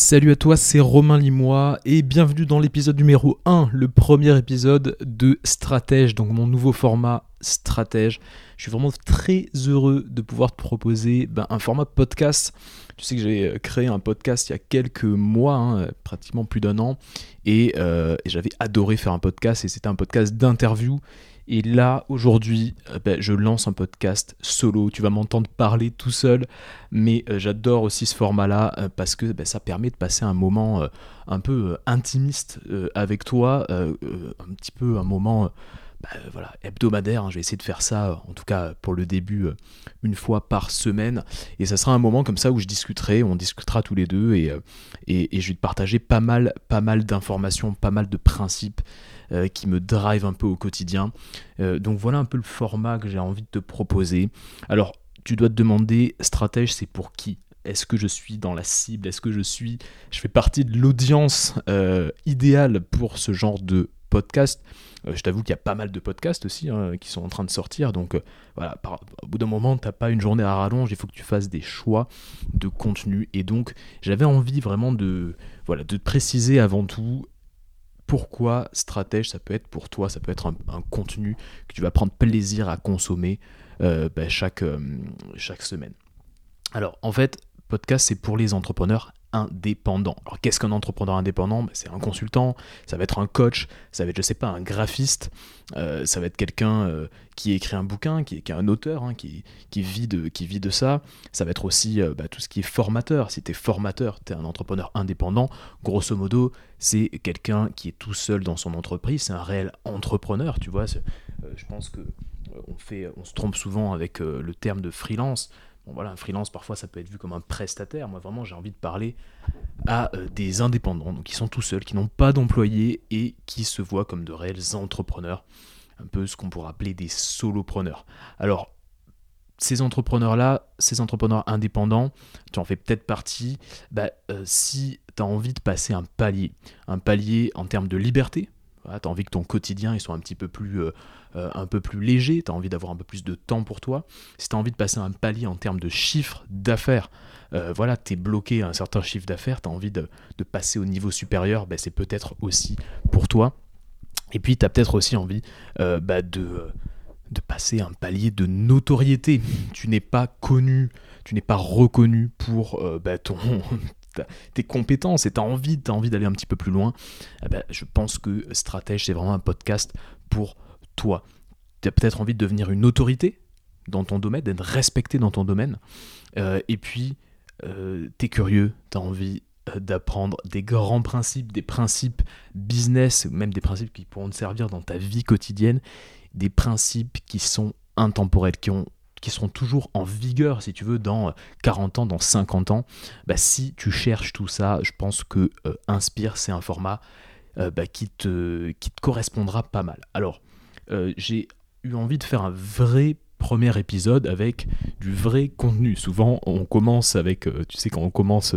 Salut à toi, c'est Romain Limois et bienvenue dans l'épisode numéro 1, le premier épisode de Stratège, donc mon nouveau format Stratège. Je suis vraiment très heureux de pouvoir te proposer ben, un format podcast. Tu sais que j'ai euh, créé un podcast il y a quelques mois, hein, pratiquement plus d'un an, euh, et j'avais adoré faire un podcast et c'était un podcast d'interview et là, aujourd'hui, euh, ben, je lance un podcast solo. Tu vas m'entendre parler tout seul, mais euh, j'adore aussi ce format-là euh, parce que ben, ça permet de passer un moment un peu intimiste avec toi, un petit peu un moment ben, voilà, hebdomadaire. Hein. Je vais essayer de faire ça, en tout cas pour le début, une fois par semaine. Et ça sera un moment comme ça où je discuterai, on discutera tous les deux et, et, et je vais te partager pas mal, pas mal d'informations, pas mal de principes. Euh, qui me drive un peu au quotidien. Euh, donc voilà un peu le format que j'ai envie de te proposer. Alors, tu dois te demander, stratège, c'est pour qui? Est-ce que je suis dans la cible? Est-ce que je suis, je fais partie de l'audience euh, idéale pour ce genre de podcast? Je t'avoue qu'il y a pas mal de podcasts aussi hein, qui sont en train de sortir. Donc voilà, au bout d'un moment, tu n'as pas une journée à rallonge. Il faut que tu fasses des choix de contenu. Et donc, j'avais envie vraiment de, voilà, de préciser avant tout pourquoi stratège ça peut être pour toi, ça peut être un, contenu que tu vas prendre plaisir à consommer euh, bah, chaque, euh, chaque semaine. Alors en fait, podcast c'est pour les entrepreneurs indépendants. Alors qu'est-ce qu'un entrepreneur indépendant? Bah, C'est un consultant, ça va être un coach, ça va être je sais pas un graphiste, euh, ça va être quelqu'un qui écrit un bouquin, qui, est un auteur, hein, qui, vit de, ça. Ça va être aussi bah, tout ce qui est formateur. Si tu es formateur, tu es un entrepreneur indépendant, grosso modo, c'est quelqu'un qui est tout seul dans son entreprise, c'est un réel entrepreneur, tu vois. je pense que on, fait, on se trompe souvent avec le terme de freelance voilà, un freelance, parfois, ça peut être vu comme un prestataire. Moi, vraiment, j'ai envie de parler à euh, des indépendants, donc qui sont tout seuls, qui n'ont pas d'employés et qui se voient comme de réels entrepreneurs. Un peu ce qu'on pourrait appeler des solopreneurs. Alors, ces entrepreneurs-là, ces entrepreneurs indépendants, tu en fais peut-être partie, bah, euh, si tu as envie de passer un palier, un palier en termes de liberté, tu as envie que ton quotidien soit un petit peu plus, euh, euh, un peu plus léger, tu as envie d'avoir un peu plus de temps pour toi. Si tu as envie de passer un palier en termes de chiffre d'affaires, euh, voilà, tu es bloqué à un certain chiffre d'affaires, tu as envie de, passer au niveau supérieur, ben, c'est peut-être aussi pour toi. Et puis tu as peut-être aussi envie bah, de, de passer un palier de notoriété. Tu n'es pas connu, tu n'es pas reconnu pour bah, ton, tes compétences et tu as envie, as envie d'aller un petit peu plus loin, eh ben, je pense que Stratège, c'est vraiment un podcast pour toi. Tu as peut-être envie de devenir une autorité dans ton domaine, d'être respecté dans ton domaine. Euh, et puis, euh, tu es curieux, tu as envie euh, d'apprendre des grands principes, des principes business, même des principes qui pourront te servir dans ta vie quotidienne, des principes qui sont intemporels, qui ont qui seront toujours en vigueur, si tu veux, dans 40 ans, dans 50 ans, bah, si tu cherches tout ça, je pense que euh, Inspire, c'est un format euh, bah, qui, te, qui te correspondra pas mal. Alors, euh, j'ai eu envie de faire un vrai premier épisode avec du vrai contenu. Souvent, on commence avec, tu sais, quand on commence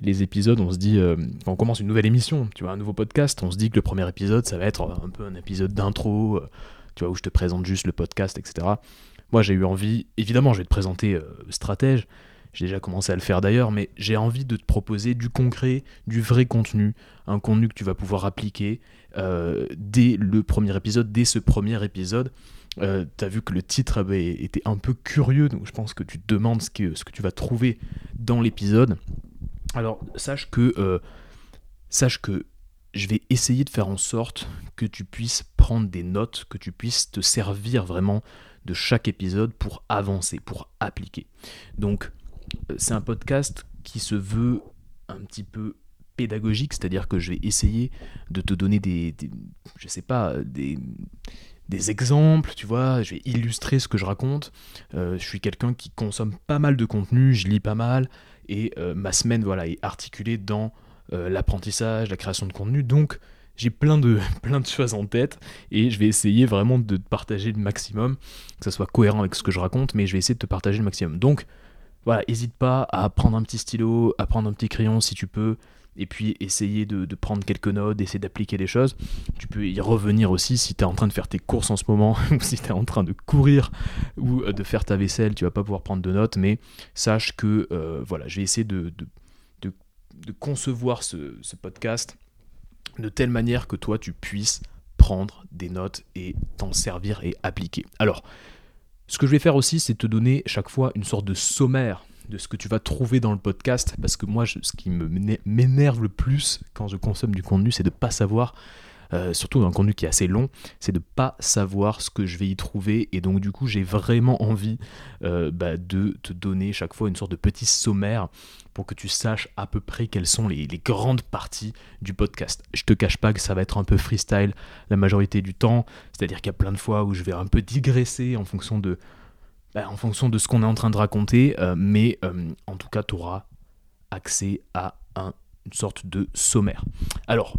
les épisodes, on se dit, quand on commence une nouvelle émission, tu vois, un nouveau podcast, on se dit que le premier épisode, ça va être un peu un épisode d'intro, tu vois, où je te présente juste le podcast, etc. Moi, j'ai eu envie, évidemment, je vais te présenter euh, Stratège, j'ai déjà commencé à le faire d'ailleurs, mais j'ai envie de te proposer du concret, du vrai contenu, un contenu que tu vas pouvoir appliquer euh, dès le premier épisode, dès ce premier épisode. Euh, tu as vu que le titre avait été un peu curieux, donc je pense que tu te demandes ce que, ce que tu vas trouver dans l'épisode. Alors, sache que, sache que je vais essayer de faire en sorte que tu puisses prendre des notes, que tu puisses te servir vraiment de chaque épisode pour avancer, pour appliquer. Donc euh, c'est un podcast qui se veut un petit peu pédagogique, c'est-à-dire que je vais essayer de te donner des, je sais pas, des, des exemples, tu vois, je vais illustrer ce que je raconte. Euh, je suis quelqu'un qui consomme pas mal de contenu, je lis pas mal, et euh, ma semaine voilà, est articulée dans l'apprentissage, la création de contenu, donc j'ai plein de, plein de choses en tête et je vais essayer vraiment de te partager le maximum, que ça soit cohérent avec ce que je raconte, mais je vais essayer de te partager le maximum. Donc voilà, n'hésite pas à prendre un petit stylo, à prendre un petit crayon si tu peux, et puis essayer de, prendre quelques notes, d'essayer d'appliquer des choses. Tu peux y revenir aussi si tu es en train de faire tes courses en ce moment, ou si tu es en train de courir ou euh, de faire ta vaisselle, tu vas pas pouvoir prendre de notes, mais sache que euh, voilà, je vais essayer de concevoir ce, ce podcast de telle manière que toi, tu puisses prendre des notes et t'en servir et appliquer. Alors, ce que je vais faire aussi, c'est te donner chaque fois une sorte de sommaire de ce que tu vas trouver dans le podcast, parce que moi, ce qui m'énerve le plus quand je consomme du contenu, c'est de ne pas savoir euh, surtout un contenu qui est assez long, c'est de pas savoir ce que je vais y trouver. Et donc du coup, j'ai vraiment envie euh, bah, de te donner chaque fois une sorte de petit sommaire pour que tu saches à peu près quelles sont les, grandes parties du podcast. Je te cache pas que ça va être un peu freestyle la majorité du temps, c'est-à-dire qu'il y a plein de fois où je vais un peu digresser en fonction de, bah, en fonction de ce qu'on est en train de raconter, euh, mais en tout cas, tu auras accès à une sorte de sommaire. Alors,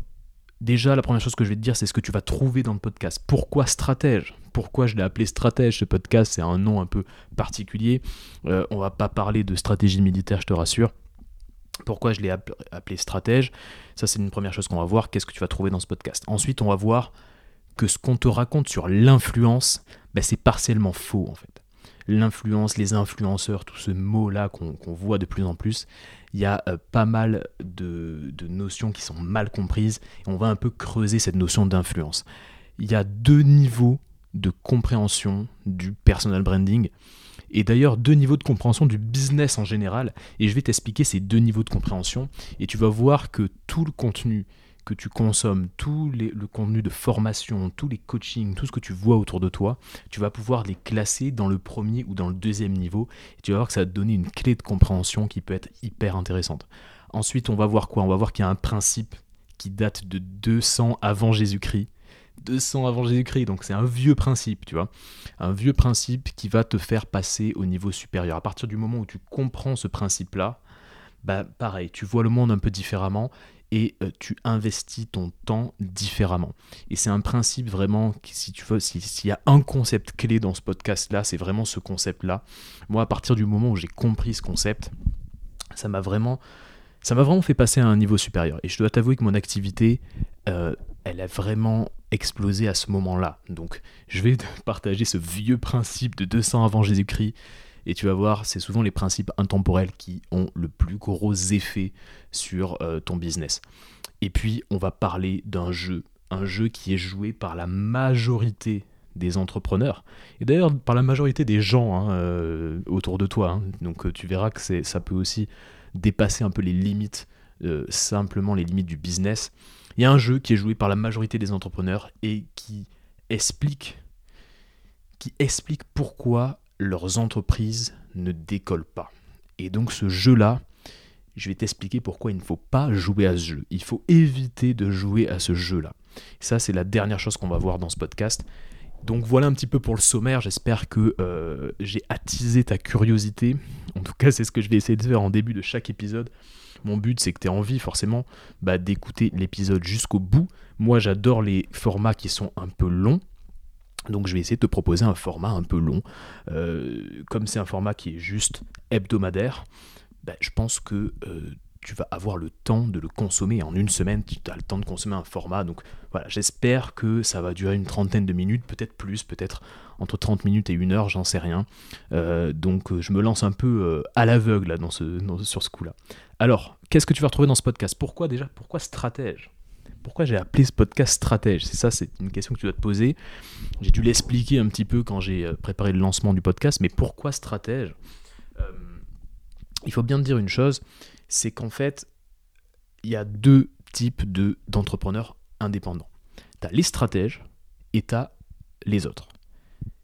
Déjà, la première chose que je vais te dire, c'est ce que tu vas trouver dans le podcast. Pourquoi stratège? Pourquoi je l'ai appelé stratège? Ce podcast, c'est un nom un peu particulier. Euh, on va pas parler de stratégie militaire, je te rassure. Pourquoi je l'ai appelé stratège? Ça, c'est une première chose qu'on va voir. Qu'est-ce que tu vas trouver dans ce podcast? Ensuite, on va voir que ce qu'on te raconte sur l'influence, ben, c'est partiellement faux en fait. L'influence, les influenceurs, tout ce mot-là qu'on voit de plus en plus, il y a euh, pas mal de, notions qui sont mal comprises et on va un peu creuser cette notion d'influence. Il y a deux niveaux de compréhension du personal branding et d'ailleurs deux niveaux de compréhension du business en général et je vais t'expliquer ces deux niveaux de compréhension et tu vas voir que tout le contenu que tu consommes, tout le contenu de formation, tous les coachings, tout ce que tu vois autour de toi, tu vas pouvoir les classer dans le premier ou dans le deuxième niveau. Et tu vas voir que ça va te donner une clé de compréhension qui peut être hyper intéressante. Ensuite, on va voir quoi? On va voir qu'il y a un principe qui date de 200 avant Jésus-Christ. 200 avant Jésus-Christ, donc c'est un vieux principe, tu vois. Un vieux principe qui va te faire passer au niveau supérieur. À partir du moment où tu comprends ce principe-là, bah pareil, tu vois le monde un peu différemment et euh, tu investis ton temps différemment. Et c'est un principe vraiment, si tu veux, s'il y a un concept clé dans ce podcast-là, c'est vraiment ce concept-là. Moi, à partir du moment où j'ai compris ce concept, ça m'a vraiment, fait passer à un niveau supérieur. Et je dois t'avouer que mon activité, euh, elle a vraiment explosé à ce moment-là. Donc, je vais partager ce vieux principe de 200 avant Jésus-Christ et tu vas voir, c'est souvent les principes intemporels qui ont le plus gros effet sur euh, ton business. Et puis, on va parler d'un jeu, un jeu qui est joué par la majorité des entrepreneurs, et d'ailleurs par la majorité des gens hein, euh, autour de toi. Hein. Donc euh, tu verras que ça peut aussi dépasser un peu les limites, simplement les limites du business. Il y a un jeu qui est joué par la majorité des entrepreneurs et qui explique, qui explique pourquoi leurs entreprises ne décollent pas. Et donc ce jeu-là, je vais t'expliquer pourquoi il ne faut pas jouer à ce jeu. Il faut éviter de jouer à ce jeu-là. Ça, c'est la dernière chose qu'on va voir dans ce podcast. Donc voilà un petit peu pour le sommaire. J'espère que euh, j'ai attisé ta curiosité. En tout cas, c'est ce que je vais essayer de faire en début de chaque épisode. Mon but, c'est que tu aies envie forcément bah, d'écouter l'épisode jusqu'au bout. Moi, j'adore les formats qui sont un peu longs. Donc je vais essayer de te proposer un format un peu long. Euh, comme c'est un format qui est juste hebdomadaire, ben, je pense que euh, tu vas avoir le temps de le consommer. En une semaine, tu as le temps de consommer un format. Donc voilà, j'espère que ça va durer une trentaine de minutes, peut-être plus, peut-être entre 30 minutes et une heure, j'en sais rien. Euh, donc je me lance un peu à l'aveugle dans ce, sur ce coup-là. Alors, qu'est-ce que tu vas retrouver dans ce podcast? Pourquoi déjà Pourquoi stratège? Pourquoi j'ai appelé ce podcast stratège? C'est ça, c'est une question que tu dois te poser. J'ai dû l'expliquer un petit peu quand j'ai euh, préparé le lancement du podcast, mais pourquoi stratège? Euh, Il faut bien te dire une chose, c'est qu'en fait, il y a deux types de, d'entrepreneurs indépendants. Tu as les stratèges et tu as les autres.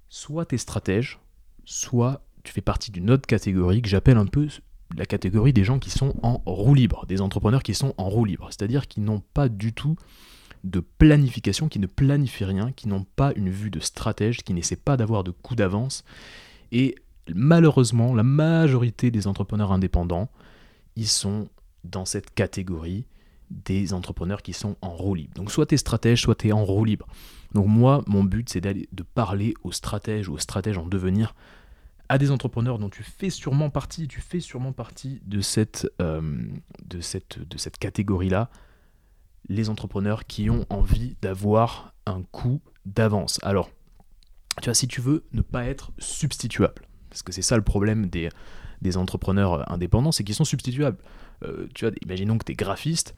Soit tu es stratège, soit tu fais partie d'une autre catégorie que j'appelle un peu la catégorie des gens qui sont en roue libre, des entrepreneurs qui sont en roue libre, c'est-à-dire qui n'ont pas du tout de planification, qui ne planifient rien, qui n'ont pas une vue de stratège, qui n'essaient pas d'avoir de coup d'avance. Et malheureusement, la majorité des entrepreneurs indépendants, ils sont dans cette catégorie des entrepreneurs qui sont en roue libre. Donc soit tu es stratège, soit tu es en roue libre. Donc moi, mon but, c'est d'aller de parler aux stratèges, aux stratèges en devenir, à des entrepreneurs dont tu fais sûrement partie, tu fais sûrement partie de cette, euh, de cette catégorie-là, les entrepreneurs qui ont envie d'avoir un coup d'avance. Alors, tu vois, si tu veux ne pas être substituable, parce que c'est ça le problème des, des entrepreneurs indépendants, c'est qu'ils sont substituables. Euh, tu vois, imaginons que tu es graphiste,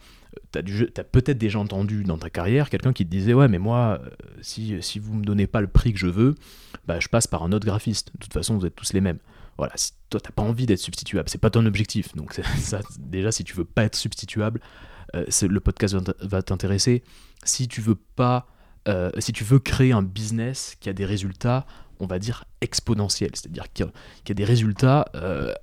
tu as, peut-être déjà entendu dans ta carrière quelqu'un qui te disait Ouais, mais moi, euh, si, si vous me donnez pas le prix que je veux, bah, je passe par un autre graphiste. De toute façon, vous êtes tous les mêmes. Voilà, si toi, t'as pas envie d'être substituable, c'est pas ton objectif. Donc, ça, déjà, si tu veux pas être substituable, euh, le podcast va t'intéresser. Si tu veux pas. si tu veux créer un business qui a des résultats, on va dire, exponentielle. C'est-à-dire qu'il y, a des résultats. Euh,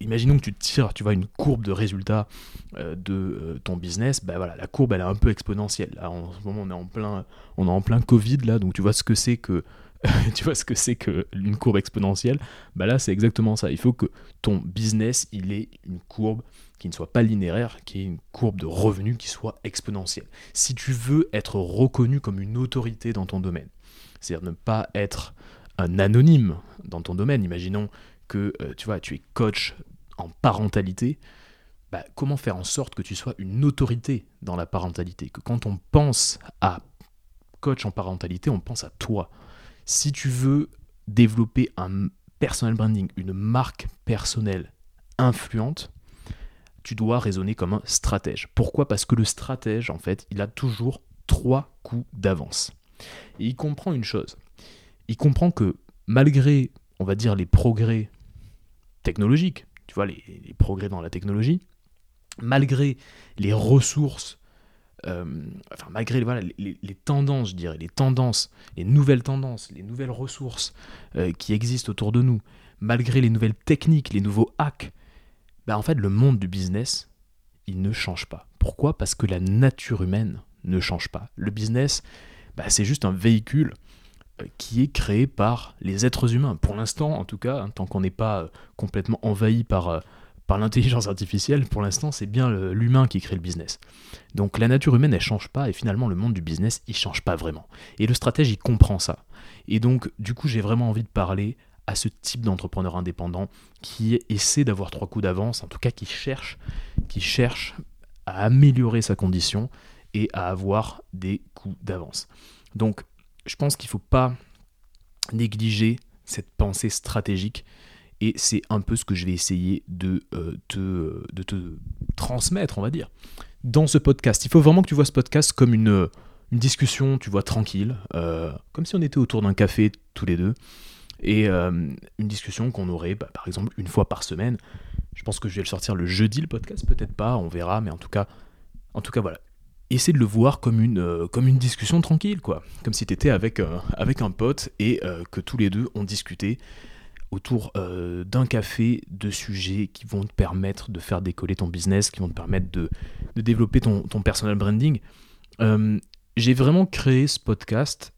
imaginons que tu tires, tu vois, une courbe de résultats euh, de euh, ton business. Ben voilà, la courbe, elle est un peu exponentielle. Là, en ce moment, on est en plein, Covid, là, donc tu vois ce que c'est que. courbe exponentielle bah là c'est exactement ça il faut que ton business il ait une courbe qui ne soit pas linéaire, qui ait une courbe de revenus qui soit exponentielle. Si tu veux être reconnu comme une autorité dans ton domaine, c'est-à-dire ne pas être un anonyme dans ton domaine. Imaginons que euh, tu vois, tu es coach en parentalité. Bah, comment faire en sorte que tu sois une autorité dans la parentalité? Que quand on pense à coach en parentalité, on pense à toi. Si tu veux développer un personal branding, une marque personnelle influente, tu dois raisonner comme un stratège. Pourquoi? Parce que le stratège, en fait, il a toujours trois coups d'avance. Et il comprend une chose, il comprend que malgré, on va dire, les progrès technologiques, tu vois, les, progrès dans la technologie, malgré les ressources, euh, enfin, malgré les, tendances, je dirais, les tendances, les nouvelles tendances, les nouvelles ressources euh, qui existent autour de nous, malgré les nouvelles techniques, les nouveaux hacks, bah, en fait, le monde du business, il ne change pas. Pourquoi? Parce que la nature humaine ne change pas. Le business, bah, c'est juste un véhicule qui est créé par les êtres humains. Pour l'instant, en tout cas, hein, tant qu'on n'est pas euh, complètement envahi par, euh, par l'intelligence artificielle, pour l'instant, c'est bien l'humain qui crée le business. Donc la nature humaine, elle change pas, et finalement, le monde du business, il change pas vraiment. Et le stratège, il comprend ça. Et donc, du coup, j'ai vraiment envie de parler à ce type d'entrepreneur indépendant qui essaie d'avoir trois coups d'avance, en tout cas qui cherche, qui cherche à améliorer sa condition et à avoir des coups d'avance. Donc je pense qu'il ne faut pas négliger cette pensée stratégique et c'est un peu ce que je vais essayer de, euh, te, de te transmettre, on va dire, dans ce podcast. Il faut vraiment que tu vois ce podcast comme une, une discussion, tu vois, tranquille, euh, comme si on était autour d'un café tous les deux, et euh, une discussion qu'on aurait, bah, par exemple, une fois par semaine. Je pense que je vais le sortir le jeudi, le podcast, peut-être pas, on verra, mais en tout cas, en tout cas, voilà essaie de le voir comme une, euh, comme une discussion tranquille, quoi. Comme si tu étais avec, euh, avec un pote et euh, que tous les deux ont discuté autour d'un café de sujets qui vont te permettre de faire décoller ton business, qui vont te permettre de, de développer ton, ton, personal branding. J'ai vraiment créé ce podcast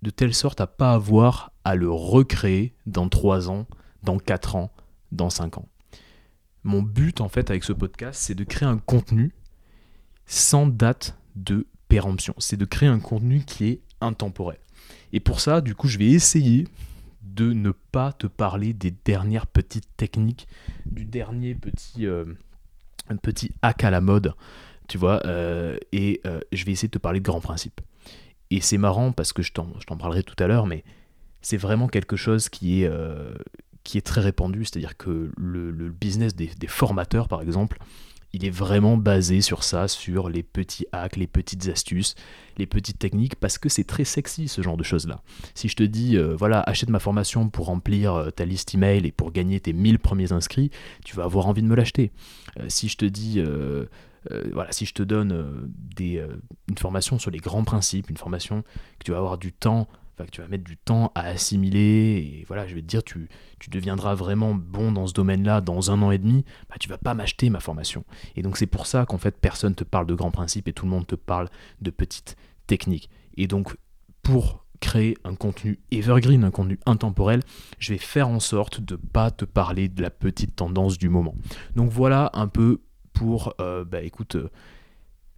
de telle sorte à pas avoir à le recréer dans 3 ans, dans 4 ans, dans 5 ans. Mon but en fait avec ce podcast, c'est de créer un contenu sans date de péremption. C'est de créer un contenu qui est intemporel. Et pour ça, du coup, je vais essayer de ne pas te parler des dernières petites techniques, du dernier petit, euh, petit hack à la mode, tu vois, euh, et euh, je vais essayer de te parler de grands principes. Et c'est marrant parce que je t'en parlerai tout à l'heure, mais c'est vraiment quelque chose qui est, qui est très répandu, c'est-à-dire que le, business des, des, formateurs, par exemple, il est vraiment basé sur ça, sur les petits hacks, les petites astuces, les petites techniques, parce que c'est très sexy ce genre de choses-là. Si je te dis, euh, voilà, achète ma formation pour remplir euh, ta liste email et pour gagner tes 1000 premiers inscrits, tu vas avoir envie de me l'acheter. Euh, si je te dis, voilà, si je te donne des, une formation sur les grands principes, une formation que tu vas avoir du temps que tu vas mettre du temps à assimiler, et voilà, je vais te dire, tu, tu deviendras vraiment bon dans ce domaine-là dans un an et demi, bah, tu vas pas m'acheter ma formation. Et donc c'est pour ça qu'en fait, personne te parle de grands principes et tout le monde te parle de petites techniques. Et donc, pour créer un contenu evergreen, un contenu intemporel, je vais faire en sorte de pas te parler de la petite tendance du moment. Donc voilà un peu pour, euh, bah écoute, euh,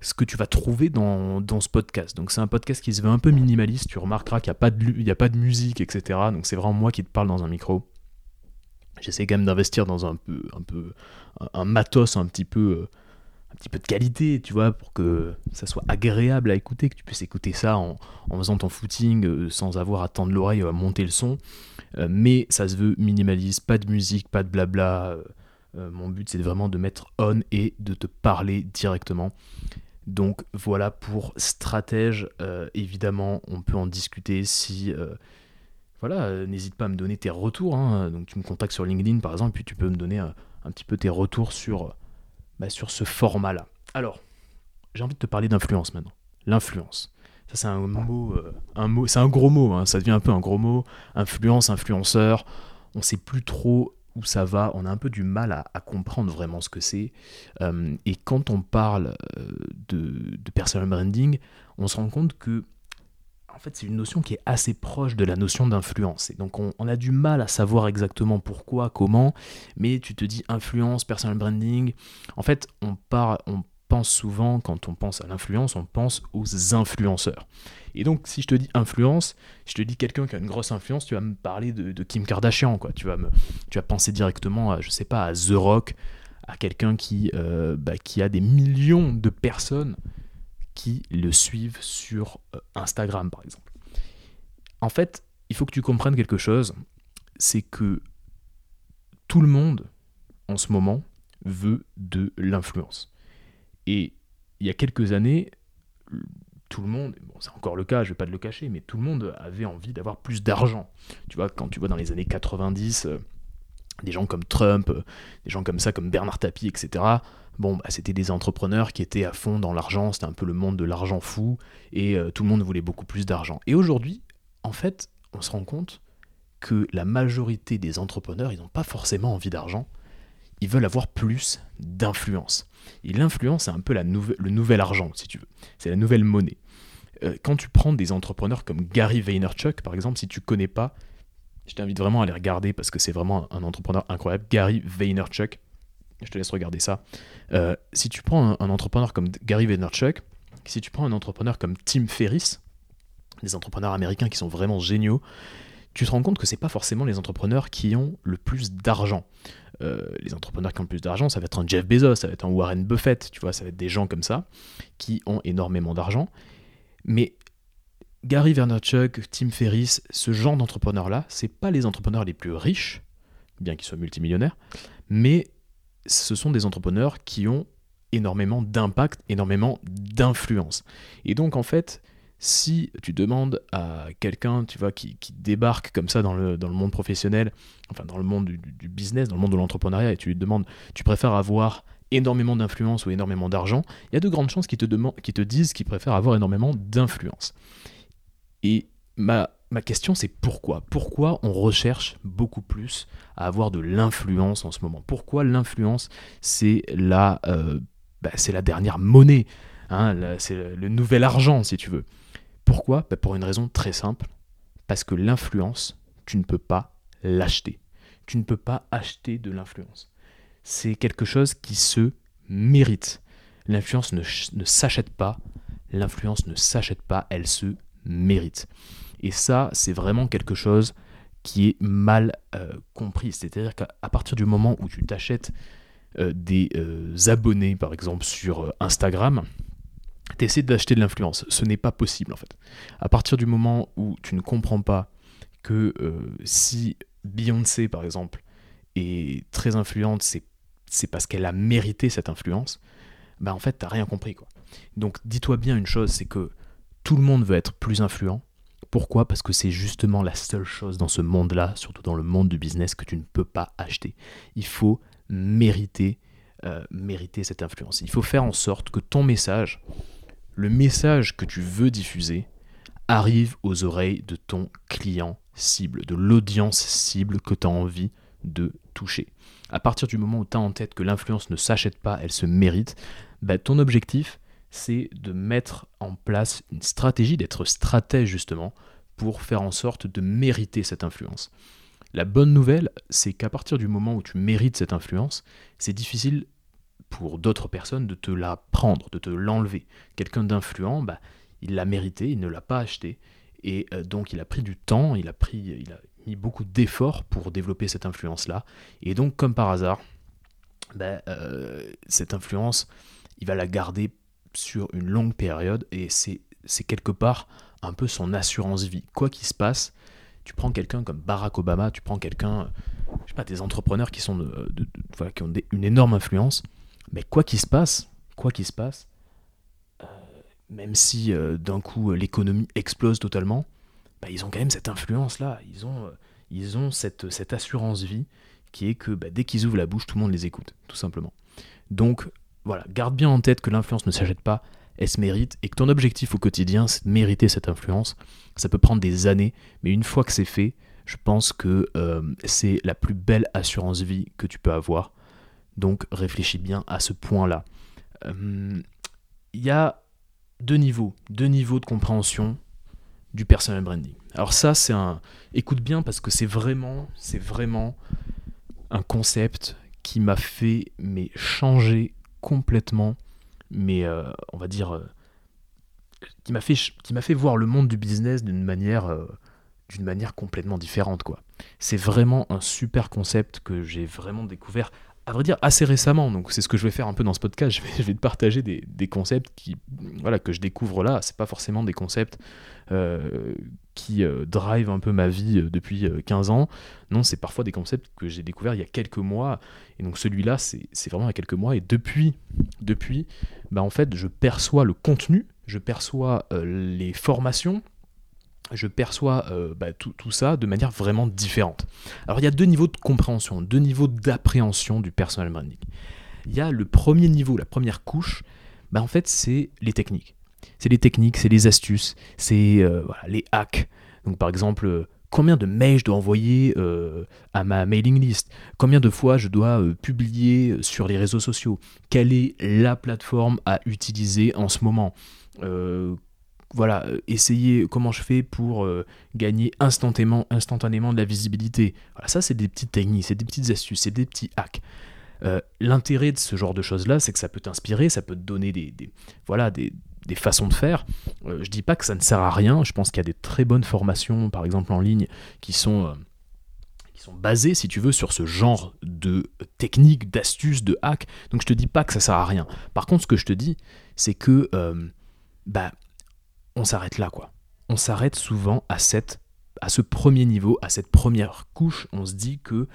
ce que tu vas trouver dans, ce podcast. Donc c'est un podcast qui se veut un peu minimaliste, tu remarqueras qu'il n'y a, pas de, a pas de musique, etc. Donc c'est vraiment moi qui te parle dans un micro. J'essaie quand même d'investir dans un peu, un peu, un matos un petit peu, un petit peu de qualité, tu vois, pour que ça soit agréable à écouter, que tu puisses écouter ça en, faisant ton footing euh, sans avoir à tendre l'oreille à monter le son. Euh, mais ça se veut minimaliste, pas de musique, pas de blabla. Euh, mon but c'est vraiment de mettre on et de te parler directement. Donc voilà pour stratège. évidemment, on peut en discuter si voilà, n'hésite pas à me donner tes retours. Hein. Donc tu me contactes sur LinkedIn par exemple, puis tu peux me donner un, petit peu tes retours sur, bah, sur ce format-là. Alors, j'ai envie de te parler d'influence maintenant. L'influence. Ça, c'est un mot, euh, un mot, c'est un gros mot. Hein. ça devient un peu un gros mot. Influence, influenceur. On sait plus trop où ça va. On a un peu du mal à, comprendre vraiment ce que c'est. Euh, et quand on parle euh, de, personal branding, on se rend compte que en fait, c'est une notion qui est assez proche de la notion d'influence. Et donc, on, a du mal à savoir exactement pourquoi, comment, mais tu te dis influence, personal branding. En fait, on, part, on pense souvent, quand on pense à l'influence, on pense aux influenceurs. Et donc, si je te dis influence, je te dis quelqu'un qui a une grosse influence, tu vas me parler de, Kim Kardashian, quoi. Tu vas, tu vas penser directement à, je sais pas, à The Rock, à quelqu'un qui, euh, bah, qui a des millions de personnes qui le suivent sur euh, Instagram, par exemple. En fait, il faut que tu comprennes quelque chose, c'est que tout le monde, en ce moment, veut de l'influence. Et il y a quelques années, tout le monde, bon c'est encore le cas, je vais pas te le cacher, mais tout le monde avait envie d'avoir plus d'argent. Tu vois, quand tu vois dans les années 90, euh, des gens comme Trump, euh, des gens comme ça, comme Bernard Tapie, etc., bon, bah, c'était des entrepreneurs qui étaient à fond dans l'argent, c'était un peu le monde de l'argent fou, et euh, tout le monde voulait beaucoup plus d'argent. Et aujourd'hui, en fait, on se rend compte que la majorité des entrepreneurs, ils n'ont pas forcément envie d'argent, ils veulent avoir plus d'influence. Et l'influence, c'est un peu le nouvel argent, si tu veux. C'est la nouvelle monnaie. Euh, quand tu prends des entrepreneurs comme Gary Vaynerchuk, par exemple, si tu connais pas, je t'invite vraiment à les regarder parce que c'est vraiment un entrepreneur incroyable. Gary Vaynerchuk, je te laisse regarder ça. Euh, si tu prends un, entrepreneur comme Gary Vaynerchuk, si tu prends un entrepreneur comme Tim Ferriss, des entrepreneurs américains qui sont vraiment géniaux, tu te rends compte que c'est pas forcément les entrepreneurs qui ont le plus d'argent. Euh, les entrepreneurs qui ont le plus d'argent, ça va être un Jeff Bezos, ça va être un Warren Buffett, tu vois, ça va être des gens comme ça qui ont énormément d'argent. Mais Gary Vaynerchuk, Tim Ferriss, ce genre d'entrepreneurs-là, c'est pas les entrepreneurs les plus riches, bien qu'ils soient multimillionnaires, mais ce sont des entrepreneurs qui ont énormément d'impact, énormément d'influence. Et donc en fait, si tu demandes à quelqu'un, tu vois, qui, débarque comme ça dans le, dans le monde professionnel, enfin dans le monde du, business, dans le monde de l'entrepreneuriat, et tu lui demandes, tu préfères avoir énormément d'influence ou énormément d'argent, il y a de grandes chances qu'ils te, te disent qu'ils préfèrent avoir énormément d'influence. Et ma, ma question, c'est pourquoi? Pourquoi on recherche beaucoup plus à avoir de l'influence en ce moment? Pourquoi l'influence, c'est la, euh, bah, la dernière monnaie hein, C'est le nouvel argent, si tu veux? Pourquoi bah, Pour une raison très simple. Parce que l'influence, tu ne peux pas l'acheter. Tu ne peux pas acheter de l'influence. C'est quelque chose qui se mérite. L'influence ne, s'achète pas. L'influence ne s'achète pas, elle se mérite. Et ça, c'est vraiment quelque chose qui est mal euh, compris. C'est-à-dire qu'à partir du moment où tu t'achètes euh, des euh, abonnés, par exemple, sur Instagram, tu essaies d'acheter de l'influence. Ce n'est pas possible en fait. À partir du moment où tu ne comprends pas que euh, si Beyoncé par exemple est très influente, c'est, c'est parce qu'elle a mérité cette influence, bah en fait t'as rien compris quoi. Donc dis-toi bien une chose, c'est que tout le monde veut être plus influent. Pourquoi? Parce que c'est justement la seule chose dans ce monde-là, surtout dans le monde du business, que tu ne peux pas acheter. Il faut mériter, euh, mériter cette influence. Il faut faire en sorte que ton message, le message que tu veux diffuser arrive aux oreilles de ton client cible, de l'audience cible que tu as envie de toucher. À partir du moment où tu as en tête que l'influence ne s'achète pas, elle se mérite, bah, ton objectif, c'est de mettre en place une stratégie, d'être stratège justement, pour faire en sorte de mériter cette influence. La bonne nouvelle, c'est qu'à partir du moment où tu mérites cette influence, c'est difficile pour d'autres personnes de te la prendre, de te l'enlever. Quelqu'un d'influent, bah, il l'a mérité, il ne l'a pas acheté. Et euh, donc il a pris du temps, il a, pris, il a mis beaucoup d'efforts pour développer cette influence-là. Et donc comme par hasard, bah, euh, cette influence, il va la garder sur une longue période et c'est quelque part un peu son assurance vie. Quoi qu'il se passe, Tu prends quelqu'un comme Barack Obama, tu prends quelqu'un, je sais pas, des entrepreneurs qui, sont qui ont une énorme influence, mais quoi qu'il se passe, quoi qu'il se passe, euh, même si euh, d'un coup l'économie explose totalement, bah, ils ont quand même cette influence-là, ils ont, ils ont cette, cette assurance vie qui est que bah, dès qu'ils ouvrent la bouche, tout le monde les écoute, tout simplement. Donc voilà, garde bien en tête que l'influence ne s'achète pas, elle se mérite, et que ton objectif au quotidien, c'est de mériter cette influence. Ça peut prendre des années, mais une fois que c'est fait, je pense que euh, c'est la plus belle assurance vie que tu peux avoir. Donc réfléchis bien à ce point-là. Euh, il y a deux niveaux, deux niveaux de compréhension du personal branding. Alors ça, c'est un... Écoute bien parce que c'est vraiment, c'est vraiment un concept qui m'a fait mais changer complètement, mais euh, on va dire, euh, qui m'a fait, voir le monde du business d'une manière, d'une manière complètement différente, quoi. C'est vraiment un super concept que j'ai vraiment découvert à vrai dire assez récemment. Donc c'est ce que je vais faire un peu dans ce podcast. Je vais, te partager des, concepts qui, voilà, que je découvre là. C'est pas forcément des concepts euh, qui euh, drive un peu ma vie euh, depuis 15 ans. Non, c'est parfois des concepts que j'ai découverts il y a quelques mois. Et donc celui-là, c'est vraiment il y a quelques mois. Et depuis, depuis bah, en fait, je perçois le contenu, je perçois les formations, je perçois bah, tout, ça de manière vraiment différente. Alors il y a deux niveaux de compréhension, deux niveaux d'appréhension du personal branding. Il y a le premier niveau, la première couche, bah, en fait c'est les techniques c'est les techniques, c'est les astuces, c'est euh, les hacks. Donc par exemple, euh, combien de mails je dois envoyer euh, à ma mailing list, combien de fois je dois publier sur les réseaux sociaux, quelle est la plateforme à utiliser en ce moment? Voilà, essayer comment je fais pour gagner instantanément, instantanément de la visibilité. Voilà, ça c'est des petites techniques, c'est des petites astuces, c'est des petits hacks. L'intérêt de ce genre de choses-là, c'est que ça peut t'inspirer, ça peut te donner des, voilà, des, des façons de faire. Euh, je dis pas que ça ne sert à rien. Je pense qu'il y a des très bonnes formations, par exemple en ligne, qui sont, euh, qui sont basées, si tu veux, sur ce genre de techniques, d'astuces, de hacks. Donc je te dis pas que ça sert à rien. Par contre, ce que je te dis, c'est que euh, bah, on s'arrête là, quoi. On s'arrête souvent à cette à ce premier niveau, à cette première couche, on se dit que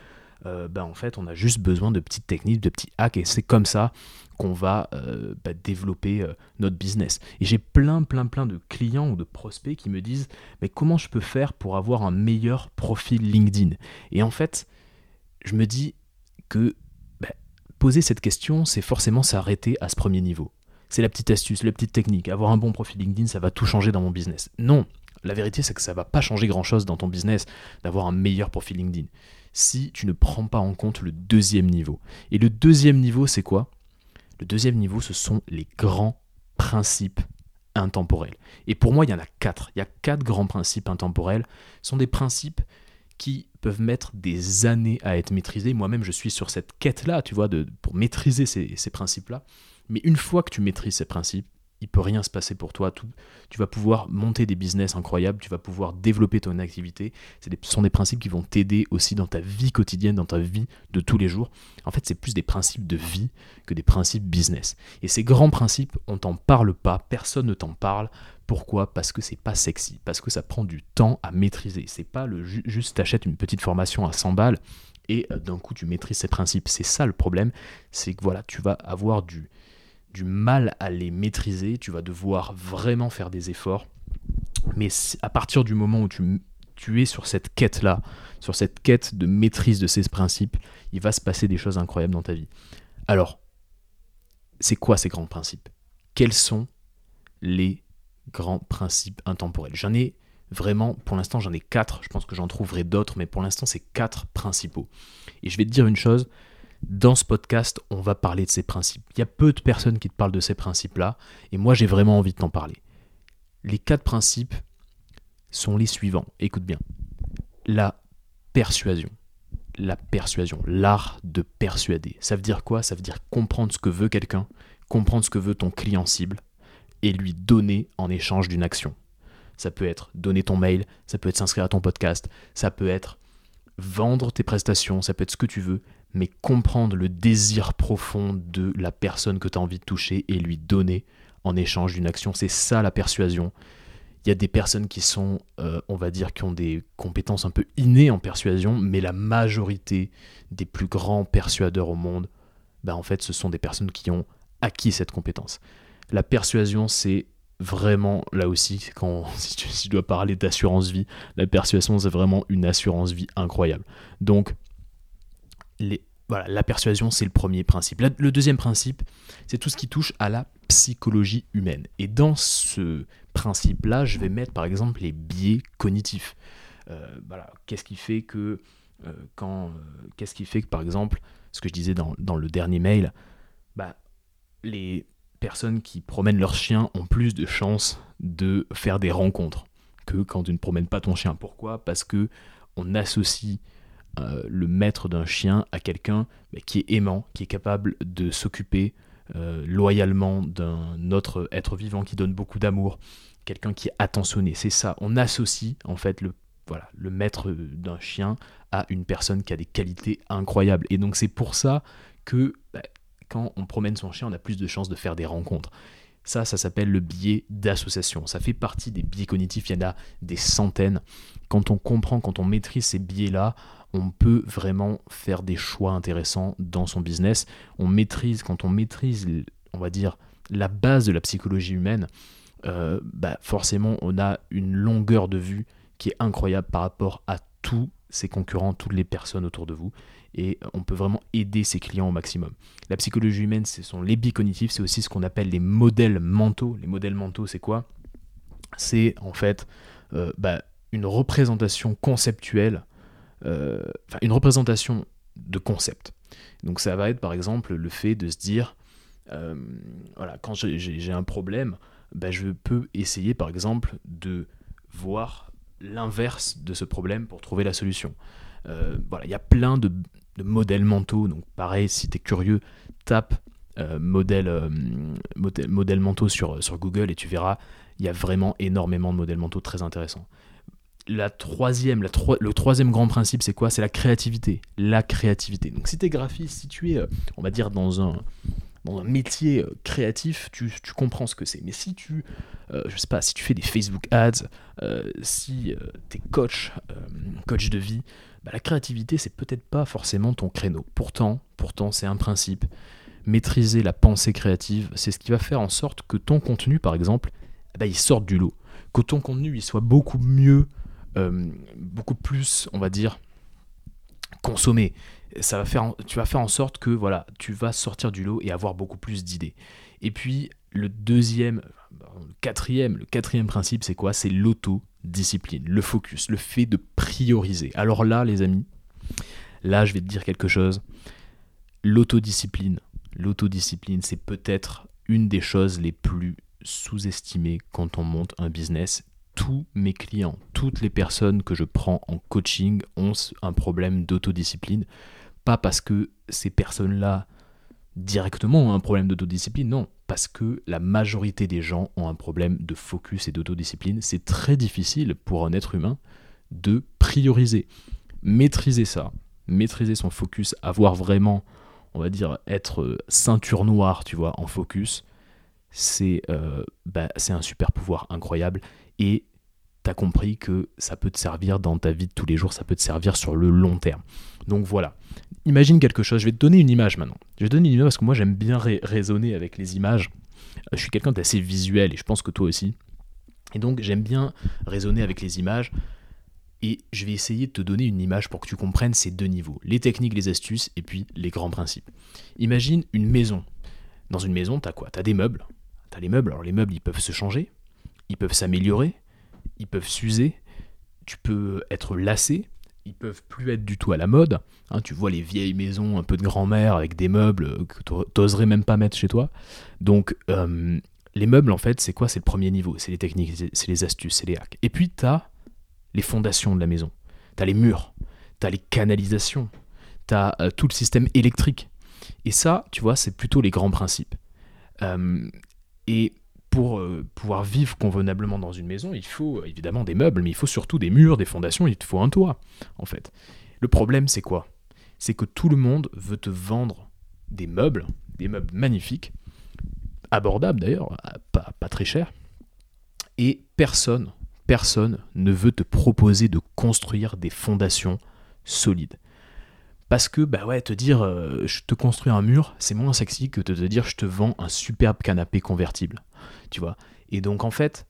euh, bah, en fait, on a juste besoin de petites techniques, de petits hacks, et c'est comme ça qu'on va euh, bah, développer euh, notre business. Et j'ai plein, plein, plein de clients ou de prospects qui me disent, mais comment je peux faire pour avoir un meilleur profil LinkedIn? Et en fait, je me dis que bah, poser cette question, c'est forcément s'arrêter à ce premier niveau. C'est la petite astuce, la petite technique. Avoir un bon profil LinkedIn, ça va tout changer dans mon business. Non, la vérité, c'est que ça va pas changer grand-chose dans ton business d'avoir un meilleur profil LinkedIn si tu ne prends pas en compte le deuxième niveau. Et le deuxième niveau, c'est quoi? Le deuxième niveau, ce sont les grands principes intemporels. Et pour moi, il y en a quatre. Il y a quatre grands principes intemporels. Ce sont des principes qui peuvent mettre des années à être maîtrisés. Moi-même, je suis sur cette quête-là, tu vois, pour maîtriser ces principes-là. Mais une fois que tu maîtrises ces principes, il peut rien se passer pour toi. Tu vas pouvoir monter des business incroyables, tu vas pouvoir développer ton activité. ce sont des principes qui vont t'aider aussi dans ta vie quotidienne, dans ta vie de tous les jours. En fait, c'est plus des principes de vie que des principes business. Et ces grands principes, on t'en parle pas, personne ne t'en parle. Pourquoi? Parce que c'est pas sexy, parce que ça prend du temps à maîtriser. C'est pas le juste t'achètes une petite formation à 100 balles et euh, d'un coup tu maîtrises ces principes. C'est ça le problème, c'est que voilà, tu vas avoir du du mal à les maîtriser, tu vas devoir vraiment faire des efforts. Mais à partir du moment où tu, tu es sur cette quête-là, sur cette quête de maîtrise de ces principes, il va se passer des choses incroyables dans ta vie. Alors, c'est quoi ces grands principes? Quels sont les grands principes intemporels? J'en ai vraiment, pour l'instant j'en ai quatre, je pense que j'en trouverai d'autres, mais pour l'instant c'est quatre principaux. Et je vais te dire une chose, dans ce podcast, on va parler de ces principes. Il y a peu de personnes qui te parlent de ces principes-là, et moi j'ai vraiment envie de t'en parler. Les quatre principes sont les suivants. Écoute bien. La persuasion. La persuasion, l'art de persuader. Ça veut dire quoi? Ça veut dire comprendre ce que veut quelqu'un, comprendre ce que veut ton client cible, et lui donner en échange d'une action. Ça peut être donner ton mail, ça peut être s'inscrire à ton podcast, ça peut être vendre tes prestations, ça peut être ce que tu veux, mais comprendre le désir profond de la personne que tu as envie de toucher et lui donner en échange d'une action. C'est ça la persuasion. Il y a des personnes qui sont, euh, on va dire, qui ont des compétences un peu innées en persuasion, mais la majorité des plus grands persuadeurs au monde, bah, en fait, ce sont des personnes qui ont acquis cette compétence. La persuasion, c'est vraiment, là aussi, quand, si, tu, si dois parler d'assurance vie, la persuasion, c'est vraiment une assurance vie incroyable. Donc, la persuasion, c'est le premier principe. Le deuxième principe, c'est tout ce qui touche à la psychologie humaine. Et dans ce principe-là, je vais mettre par exemple les biais cognitifs. Euh, voilà, qu'est-ce qui fait que euh, euh, qu'est-ce qui fait que par exemple, ce que je disais dans, dans le dernier mail, bah, les personnes qui promènent leur chien ont plus de chances de faire des rencontres que quand tu ne promènes pas ton chien. Pourquoi? Parce que on associe euh, le maître d'un chien à quelqu'un qui est aimant, qui est capable de s'occuper euh, loyalement d'un autre être vivant qui donne beaucoup d'amour, quelqu'un qui est attentionné. C'est ça, on associe en fait le, voilà, le maître d'un chien à une personne qui a des qualités incroyables. Et donc c'est pour ça que bah, quand on promène son chien, on a plus de chances de faire des rencontres. Ça, ça s'appelle le biais d'association. Ça fait partie des biais cognitifs, il y en a des centaines. Quand on comprend, quand on maîtrise ces biais-là, on peut vraiment faire des choix intéressants dans son business. On maîtrise, quand on maîtrise, on va dire, la base de la psychologie humaine, euh, bah forcément, on a une longueur de vue qui est incroyable par rapport à tous ses concurrents, toutes les personnes autour de vous. Et on peut vraiment aider ses clients au maximum. La psychologie humaine, ce sont les biais cognitifs, c'est aussi ce qu'on appelle les modèles mentaux. Les modèles mentaux, c'est quoi? C'est en fait euh, bah, une représentation conceptuelle une représentation de concept. Donc ça va être par exemple le fait de se dire, euh, voilà, quand j'ai un problème, ben, je peux essayer par exemple de voir l'inverse de ce problème pour trouver la solution. Euh, voilà, il y a plein de, modèles mentaux, donc pareil, si tu es curieux, tape modèle, modèle, mentaux sur, sur Google et tu verras, il y a vraiment énormément de modèles mentaux très intéressants la troisième, le troisième grand principe, c'est quoi? C'est la créativité. La créativité. Donc si tu es graphiste, si tu es, euh, on va dire, dans un, métier euh, créatif, tu, comprends ce que c'est. Mais si tu, euh, je sais pas, si tu fais des Facebook ads, si tu es coach, coach de vie, bah, la créativité, c'est peut-être pas forcément ton créneau. Pourtant, pourtant, c'est un principe. Maîtriser la pensée créative, c'est ce qui va faire en sorte que ton contenu, par exemple, bah, il sorte du lot. Que ton contenu, il soit beaucoup mieux euh, beaucoup plus, on va dire, consommer. Ça va faire, tu vas faire en sorte que voilà, tu vas sortir du lot et avoir beaucoup plus d'idées. Et puis le deuxième, le quatrième, le quatrième principe, c'est quoi? C'est l'autodiscipline, le focus, le fait de prioriser. Alors là, les amis, là, je vais te dire quelque chose. L'autodiscipline, c'est peut-être une des choses les plus sous-estimées quand on monte un business tous mes clients, toutes les personnes que je prends en coaching ont un problème d'autodiscipline. Pas parce que ces personnes-là directement ont un problème d'autodiscipline, non, parce que la majorité des gens ont un problème de focus et d'autodiscipline. C'est très difficile pour un être humain de prioriser. Maîtriser ça, maîtriser son focus, avoir vraiment, on va dire, être ceinture noire, tu vois, en focus, c'est euh, bah, un super pouvoir incroyable et tu as compris que ça peut te servir dans ta vie de tous les jours, ça peut te servir sur le long terme. Donc voilà, imagine quelque chose, je vais te donner une image maintenant. Je vais te donner une image parce que moi j'aime bien raisonner avec les images. Euh, je suis quelqu'un d'assez visuel et je pense que toi aussi. Et donc j'aime bien raisonner avec les images. Et je vais essayer de te donner une image pour que tu comprennes ces deux niveaux, les techniques, les astuces et puis les grands principes. Imagine une maison. Dans une maison, tu as quoi? Tu as des meubles. Tu as les meubles. Alors les meubles, ils peuvent se changer, ils peuvent s'améliorer, ils peuvent s'user, tu peux être lassé, ils peuvent plus être du tout à la mode. Hein, tu vois les vieilles maisons un peu de grand-mère avec des meubles que tu n'oserais même pas mettre chez toi. Donc les meubles en fait c'est quoi? C'est le premier niveau, c'est les techniques, c'est les astuces, c'est les hacks. Et puis tu as les fondations de la maison, tu as les murs, tu as les canalisations, tu as euh, tout le système électrique. Et ça, tu vois, c'est plutôt les grands principes. Et pour euh, pouvoir vivre convenablement dans une maison, il faut évidemment des meubles, mais il faut surtout des murs, des fondations, il te faut un toit, en fait. Le problème, c'est quoi? C'est que tout le monde veut te vendre des meubles, des meubles magnifiques, abordables d'ailleurs, pas très chers, et personne, personne ne veut te proposer de construire des fondations solides. Parce que, bah ouais, te dire euh, je te construis un mur, c'est moins sexy que de te dire je te vends un superbe canapé convertible. Tu vois Et donc, en fait,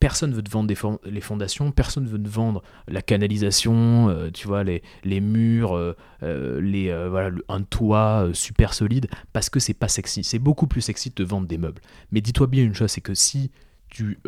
personne veut te vendre les fondations, personne veut te vendre la canalisation, euh, tu vois, les, les murs, euh, les, voilà, un toit super solide, parce que c'est pas sexy. C'est beaucoup plus sexy de te vendre des meubles. Mais dis-toi bien une chose, c'est que si tu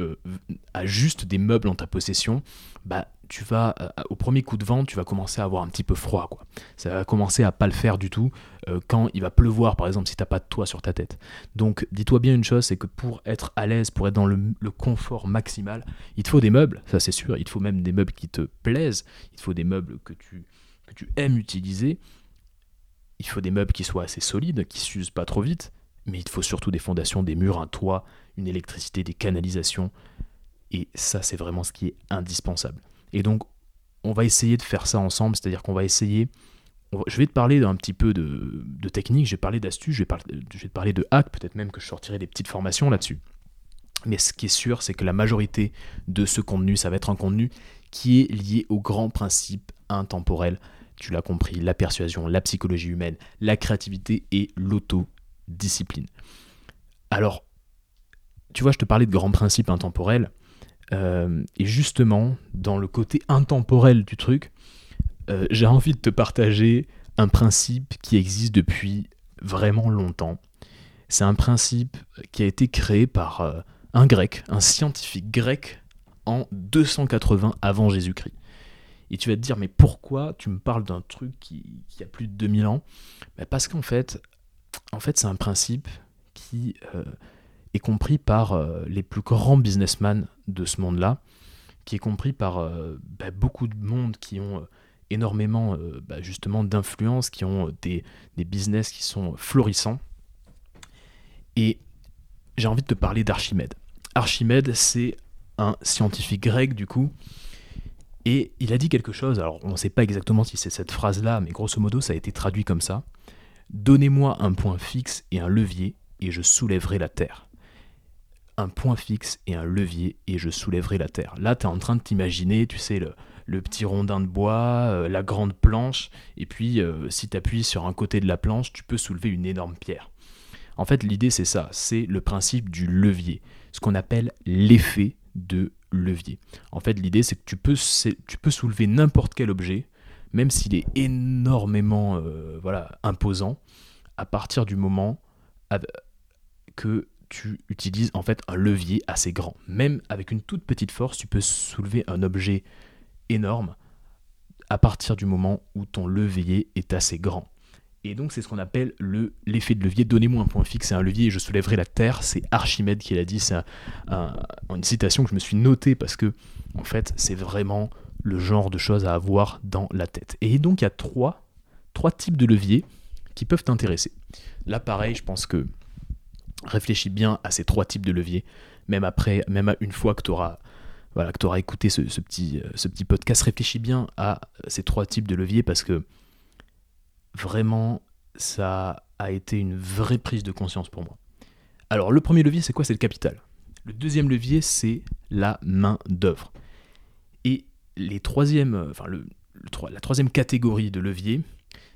as juste des meubles en ta possession, bah tu vas, euh, au premier coup de vent, tu vas commencer à avoir un petit peu froid. Quoi. Ça va commencer à pas le faire du tout euh, quand il va pleuvoir, par exemple, si tu n'as pas de toit sur ta tête. Donc, dis-toi bien une chose, c'est que pour être à l'aise, pour être dans le, confort maximal, il te faut des meubles, ça c'est sûr. Il te faut même des meubles qui te plaisent. Il te faut des meubles que tu, que tu aimes utiliser. Il faut des meubles qui soient assez solides, qui s'usent pas trop vite. Mais il faut surtout des fondations, des murs, un toit, une électricité, des canalisations. Et ça, c'est vraiment ce qui est indispensable. Et donc, on va essayer de faire ça ensemble, c'est-à-dire qu'on va essayer. je vais te parler d'un petit peu de, technique, je vais parler d'astuces, je, vais te parler de hacks, peut-être même que je sortirai des petites formations là-dessus. Mais ce qui est sûr, c'est que la majorité de ce contenu, ça va être un contenu qui est lié aux grands principes intemporels. Tu l'as compris, la persuasion, la psychologie humaine, la créativité et l'autodiscipline. Alors, tu vois, je te parlais de grands principes intemporels. Euh, et justement, dans le côté intemporel du truc, euh, j'ai envie de te partager un principe qui existe depuis vraiment longtemps. C'est un principe qui a été créé par euh, un grec, un scientifique grec en 280 avant Jésus-Christ. Et tu vas te dire, mais pourquoi tu me parles d'un truc qui, a plus de 2000 ans? Ben, Parce qu'en fait, en fait c'est un principe qui est compris par euh, les plus grands businessmen de ce monde-là, qui est compris par euh, bah, beaucoup de monde qui ont euh, énormément bah, justement d'influence, qui ont des, des, business qui sont florissants. Et j'ai envie de te parler d'Archimède. Archimède, c'est un scientifique grec du coup, et il a dit quelque chose, alors on ne sait pas exactement si c'est cette phrase-là, mais grosso modo ça a été traduit comme ça. Donnez-moi un point fixe et un levier, et je soulèverai la Terre un point fixe et un levier et je soulèverai la terre. Là, tu es en train de t'imaginer, tu sais, le, petit rondin de bois, euh, la grande planche, et puis euh, si tu appuies sur un côté de la planche, tu peux soulever une énorme pierre. En fait, l'idée, c'est ça, c'est le principe du levier, ce qu'on appelle l'effet de levier. En fait, l'idée, c'est que tu peux, tu peux soulever n'importe quel objet, même s'il est énormément euh, voilà, imposant, à partir du moment que tu utilises en fait un levier assez grand. Même avec une toute petite force, tu peux soulever un objet énorme à partir du moment où ton levier est assez grand. Et donc c'est ce qu'on appelle le, l'effet de levier. Donnez-moi un point fixe et un levier et je soulèverai la Terre. C'est Archimède qui l'a dit. C'est une citation que je me suis notée parce que en fait c'est vraiment le genre de choses à avoir dans la tête. Et donc il y a trois, types de leviers qui peuvent t'intéresser. Là pareil, je pense que réfléchis bien à ces trois types de leviers, même après, même une fois que tu auras, voilà, que auras écouté ce, petit, euh, ce petit podcast, réfléchis bien à ces trois types de leviers parce que vraiment, ça a été une vraie prise de conscience pour moi. Alors, le premier levier, c'est quoi? C'est le capital. Le deuxième levier, c'est la main d'œuvre. Et euh, la troisième catégorie de levier,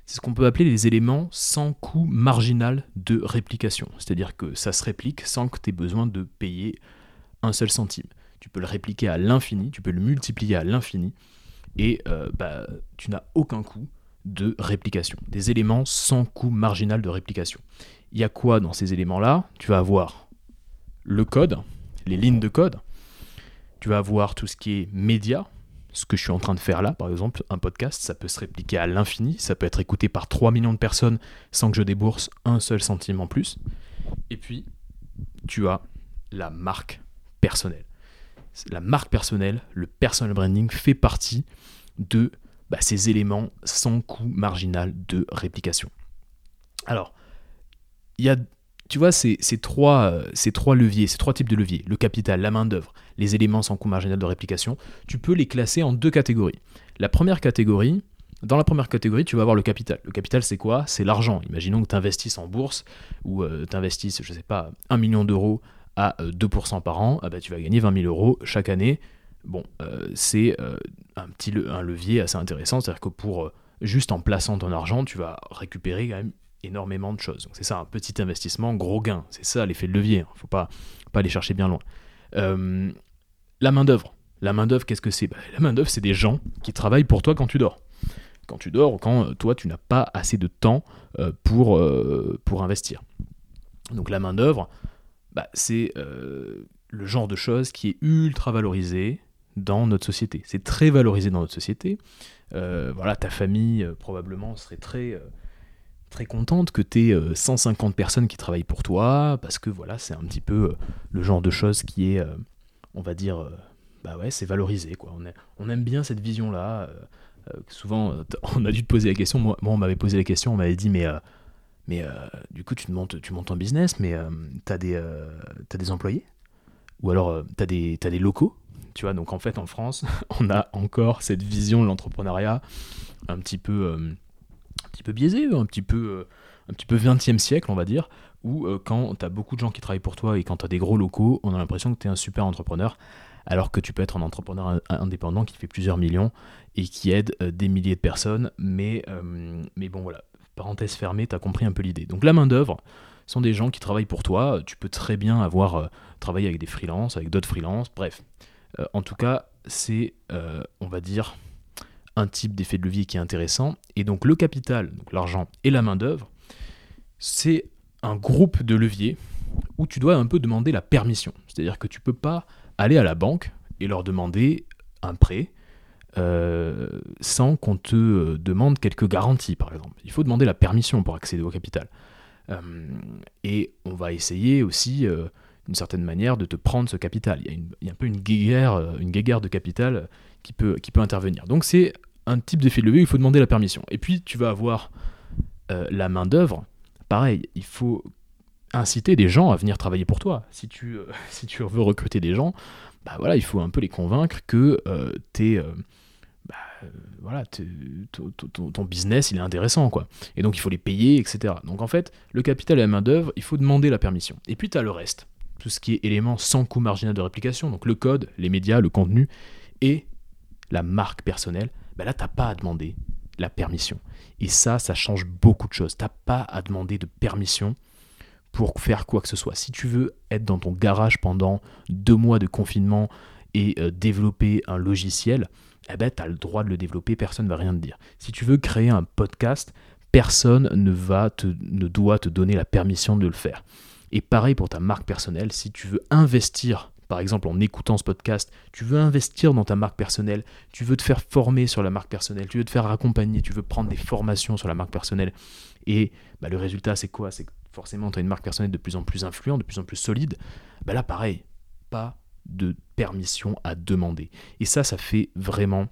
c'est ce qu'on peut appeler les éléments sans coût marginal de réplication. C'est-à-dire que ça se réplique sans que tu aies besoin de payer un seul centime. Tu peux le répliquer à l'infini, tu peux le multiplier à l'infini, et euh, bah, tu n'as aucun coût de réplication. Des éléments sans coût marginal de réplication. Il y a quoi dans ces éléments-là? Tu vas avoir le code, les lignes de code, tu vas avoir tout ce qui est média, ce que je suis en train de faire là, par exemple, un podcast, ça peut se répliquer à l'infini, ça peut être écouté par 3 millions de personnes sans que je débourse un seul centime en plus. Et puis, tu as la marque personnelle. La marque personnelle, le personal branding fait partie de bah, ces éléments sans coût marginal de réplication. Alors, il y a tu vois, ces, trois, euh, ces trois leviers, ces trois types de leviers, le capital, la main-d'œuvre, les éléments sans coût marginal de réplication, tu peux les classer en deux catégories. La première catégorie, dans la première catégorie, tu vas avoir le capital. Le capital, c'est quoi? C'est l'argent. Imaginons que tu investisses en bourse ou euh, tu investisses, je ne sais pas, un million d'euros à 2% par an, ah bah, tu vas gagner 20 000 euros chaque année. Bon, c'est un petit levier assez intéressant, c'est-à-dire que pour juste en plaçant ton argent, tu vas récupérer quand même énormément de choses. C'est ça, un petit investissement, gros gain. C'est ça l'effet de levier. Il hein. ne faut pas, pas aller chercher bien loin. Euh, la main-d'œuvre. La main-d'œuvre, qu'est-ce que c'est? Bah, La main-d'œuvre, c'est des gens qui travaillent pour toi quand tu dors. Quand tu dors ou quand euh, toi, tu n'as pas assez de temps euh, pour, pour investir. Donc la main-d'œuvre, bah, c'est le genre de choses qui est ultra valorisé dans notre société. C'est très valorisé dans notre société. voilà, ta famille probablement serait très très contente que tu aies 150 personnes qui travaillent pour toi, parce que voilà, c'est un petit peu euh, le genre de choses qui est, euh, on va dire, euh, bah ouais, c'est valorisé. Quoi. On, on aime bien cette vision-là. souvent, on a dû te poser la question, moi, on m'avait posé la question, on m'avait dit, mais, mais du coup, tu, te montes, tu montes un business, mais tu as, as, des employés? Ou alors, tu as, as des locaux? Tu vois, donc en fait, en France, on a encore cette vision de l'entrepreneuriat un petit peu un petit peu biaisé, un petit peu, euh, un petit peu 20e siècle, on va dire, où euh, quand tu as beaucoup de gens qui travaillent pour toi et quand tu as des gros locaux, on a l'impression que tu es un super entrepreneur, alors que tu peux être un entrepreneur indépendant qui fait plusieurs millions et qui aide euh, des milliers de personnes. Mais, mais bon, voilà, parenthèse fermée, tu as compris un peu l'idée. Donc la main-d'œuvre sont des gens qui travaillent pour toi. Tu peux très bien avoir travaillé avec des freelances, avec d'autres freelances, bref. en tout cas, c'est, on va dire, un type d'effet de levier qui est intéressant. Et donc le capital, donc l'argent et la main-d'œuvre, c'est un groupe de leviers où tu dois un peu demander la permission. C'est-à-dire que tu peux pas aller à la banque et leur demander un prêt euh, sans qu'on te euh, demande quelques garanties, par exemple. Il faut demander la permission pour accéder au capital. Euh, et on va essayer aussi, d'une certaine manière, de te prendre ce capital. Il y a, un peu une guéguerre, une guéguerre de capital qui peut, qui peut intervenir. Donc c'est un type d'effet de levier où il faut demander la permission. Et puis tu vas avoir la main d'œuvre. Pareil, il faut inciter des gens à venir travailler pour toi. Si tu, euh, veux recruter des gens, bah voilà, il faut un peu les convaincre que euh, bah, voilà, ton, business il est intéressant quoi. Et donc il faut les payer, etc. Donc en fait, le capital et la main d'œuvre, il faut demander la permission. Et puis tu as le reste, tout ce qui est éléments sans coût marginal de réplication, donc le code, les médias, le contenu et la marque personnelle, ben là, tu n'as pas à demander la permission. Et ça, ça change beaucoup de choses. Tu n'as pas à demander de permission pour faire quoi que ce soit. Si tu veux être dans ton garage pendant deux mois de confinement et euh, développer un logiciel, eh ben, tu as le droit de le développer, personne ne va rien te dire. Si tu veux créer un podcast, personne ne, va te, ne doit te donner la permission de le faire. Et pareil pour ta marque personnelle, si tu veux investir par exemple en écoutant ce podcast, tu veux investir dans ta marque personnelle, tu veux te faire former sur la marque personnelle, tu veux te faire accompagner, tu veux prendre des formations sur la marque personnelle. Et bah, le résultat, c'est quoi? C'est que forcément, tu as une marque personnelle de plus en plus influente, de plus en plus solide. Bah, là, pareil, pas de permission à demander. Et ça, ça fait vraiment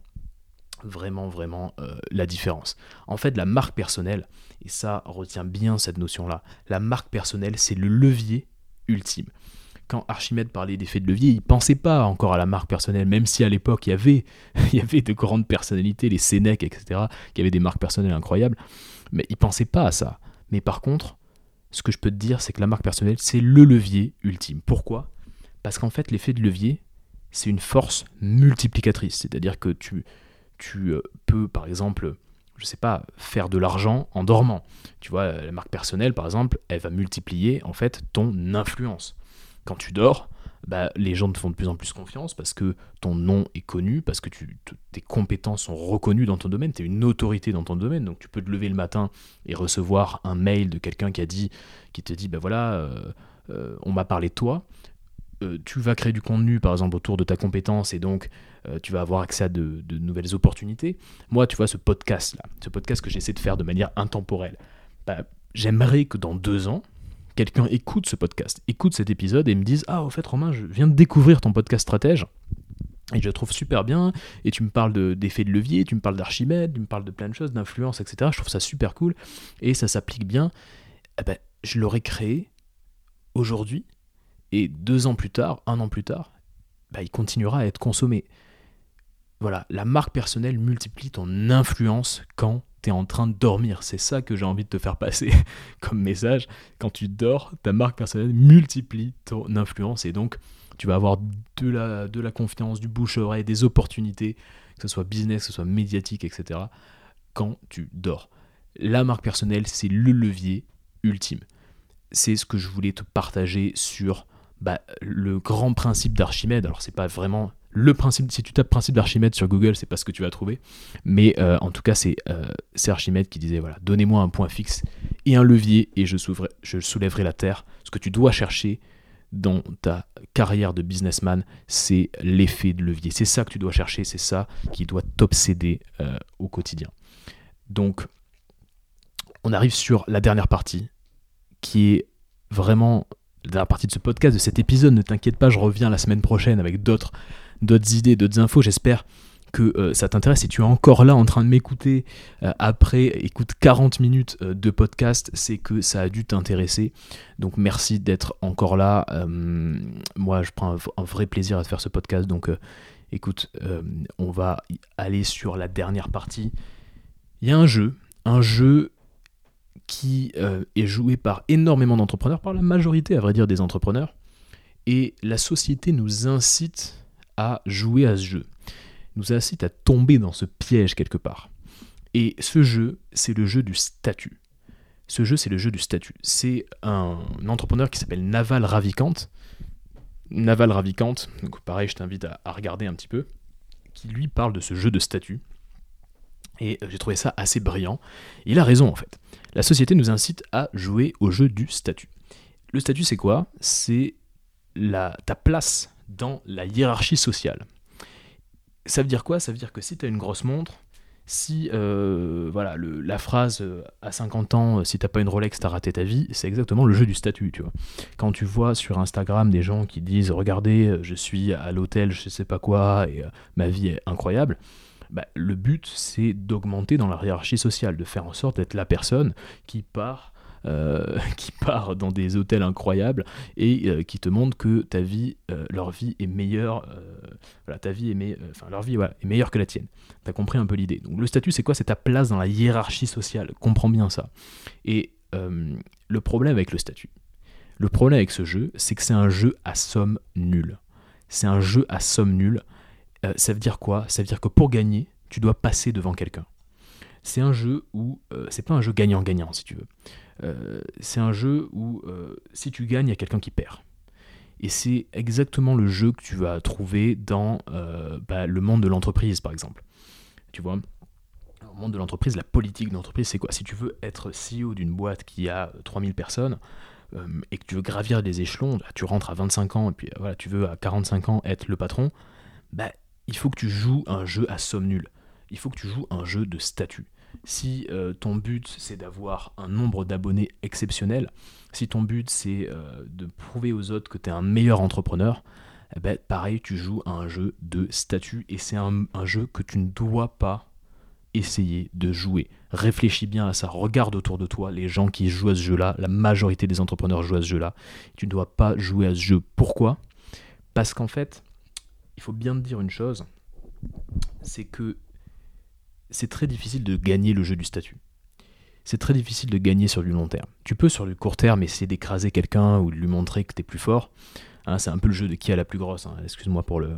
vraiment vraiment euh, la différence. En fait, la marque personnelle, et ça retient bien cette notion-là, la marque personnelle, c'est le levier ultime quand Archimède parlait d'effet de levier, il pensait pas encore à la marque personnelle, même si à l'époque il y avait, il y avait de grandes personnalités, les Sénèques, etc., qui avaient des marques personnelles incroyables, mais il pensait pas à ça. Mais par contre, ce que je peux te dire, c'est que la marque personnelle, c'est le levier ultime. Pourquoi? Parce qu'en fait, l'effet de levier, c'est une force multiplicatrice. C'est-à-dire que tu, tu euh, peux, par exemple, je sais pas, faire de l'argent en dormant. Tu vois, la marque personnelle, par exemple, elle va multiplier en fait ton influence quand tu dors, bah, les gens te font de plus en plus confiance parce que ton nom est connu, parce que tes compétences sont reconnues dans ton domaine, tu es une autorité dans ton domaine, donc tu peux te lever le matin et recevoir un mail de quelqu'un qui a dit, qui te dit, ben voilà, euh, euh, on m'a parlé de toi. Euh, tu vas créer du contenu, par exemple, autour de ta compétence, et donc tu vas avoir accès à de, nouvelles opportunités. Moi, tu vois, ce podcast-là, ce podcast que j'essaie de faire de manière intemporelle, bah, j'aimerais que dans deux ans, quelqu'un écoute ce podcast, écoute cet épisode et me dise Ah, au fait, Romain, je viens de découvrir ton podcast stratège. Et je le trouve super bien, et tu me parles d'effet de, levier, tu me parles d'Archimède, tu me parles de plein de choses, d'influence, etc. Je trouve ça super cool, et ça s'applique bien. Eh ben, je l'aurais créé aujourd'hui, et deux ans plus tard, un an plus tard, bah, il continuera à être consommé. Voilà, la marque personnelle multiplie ton influence quand tu es en train de dormir. C'est ça que j'ai envie de te faire passer comme message. Quand tu dors, ta marque personnelle multiplie ton influence et donc tu vas avoir de la, de la confiance, du bouche-oreille, des opportunités, que ce soit business, que ce soit médiatique, etc. quand tu dors. La marque personnelle, c'est le levier ultime. C'est ce que je voulais te partager sur bah, le grand principe d'Archimède. Alors, c'est pas vraiment le principe, si tu tapes principe d'Archimède sur Google, c'est pas ce que tu vas trouver. Mais euh, en tout cas, euh, c'est Archimède qui disait voilà, donnez-moi un point fixe et un levier et je, soulèverai la terre. Ce que tu dois chercher dans ta carrière de businessman, c'est l'effet de levier. C'est ça que tu dois chercher, c'est ça qui doit t'obséder euh, au quotidien. Donc, on arrive sur la dernière partie, qui est vraiment la dernière partie de ce podcast, de cet épisode. Ne t'inquiète pas, je reviens la semaine prochaine avec d'autres d'autres idées, d'autres infos. J'espère que euh, ça t'intéresse. Si tu es encore là en train de m'écouter euh, après, écoute 40 minutes euh, de podcast, c'est que ça a dû t'intéresser. Donc merci d'être encore là. moi, je prends un, vrai plaisir à faire ce podcast. Donc écoute, on va aller sur la dernière partie. Il y a un jeu, un jeu qui est joué par énormément d'entrepreneurs, par la majorité à vrai dire des entrepreneurs. Et la société nous incite jouer à ce jeu, nous incite à tomber dans ce piège quelque part. Et ce jeu, c'est le jeu du statut. Ce jeu, c'est le jeu du statut. C'est un entrepreneur qui s'appelle Naval Ravikant. Naval Ravikant, donc pareil, je t'invite à, regarder un petit peu, qui lui parle de ce jeu de statut. Et euh, j'ai trouvé ça assez brillant. Il a raison en fait. La société nous incite à jouer au jeu du statut. Le statut, c'est quoi? C'est ta place dans la hiérarchie sociale. Ça veut dire quoi? Ça veut dire que si tu as une grosse montre, si euh, voilà la phrase euh, à 50 ans, si t'as pas une Rolex, t'as raté ta vie, c'est exactement le jeu du statut, tu vois. Quand tu vois sur Instagram des gens qui disent regardez, euh, je suis à l'hôtel, je sais pas quoi, et ma vie est incroyable, bah, le but c'est d'augmenter dans la hiérarchie sociale, de faire en sorte d'être la personne qui part euh, qui part dans des hôtels incroyables et euh, qui te montrent que ta vie, euh, leur vie est meilleure, voilà, ta vie est, leur vie est meilleure que la tienne. Tu as compris un peu l'idée. Donc le statut, c'est quoi? C'est ta place dans la hiérarchie sociale. Comprends bien ça. Et le problème avec le statut, le problème avec ce jeu, c'est que c'est un jeu à somme nulle. C'est un jeu à somme nulle. ça veut dire quoi? Ça veut dire que pour gagner, tu dois passer devant quelqu'un. C'est un jeu où c'est pas un jeu gagnant-gagnant si tu veux. Euh, c'est un jeu où euh, si tu gagnes, il y a quelqu'un qui perd. Et c'est exactement le jeu que tu vas trouver dans euh, bah, le monde de l'entreprise, par exemple. Tu vois, le monde de l'entreprise, la politique de l'entreprise, c'est quoi? Si tu veux être CEO d'une boîte qui a 3000 personnes et que tu veux gravir des échelons, bah, tu rentres à 25 ans et puis voilà, tu veux à 45 ans être le patron, bah, il faut que tu joues un jeu à somme nulle. Il faut que tu joues un jeu de statut. Si euh, ton but c'est d'avoir un nombre d'abonnés exceptionnel, si ton but c'est euh, de prouver aux autres que tu es un meilleur entrepreneur, eh ben, pareil, tu joues à un jeu de statut et c'est un, jeu que tu ne dois pas essayer de jouer. Réfléchis bien à ça, regarde autour de toi les gens qui jouent à ce jeu-là, la majorité des entrepreneurs jouent à ce jeu-là. Tu ne dois pas jouer à ce jeu. Pourquoi? Parce qu'en fait, il faut bien te dire une chose, c'est que c'est très difficile de gagner le jeu du statut. C'est très difficile de gagner sur du long terme. Tu peux sur du court terme essayer d'écraser quelqu'un ou de lui montrer que tu es plus fort. Hein, c'est un peu le jeu de qui a la plus grosse. Hein. Excuse-moi pour le,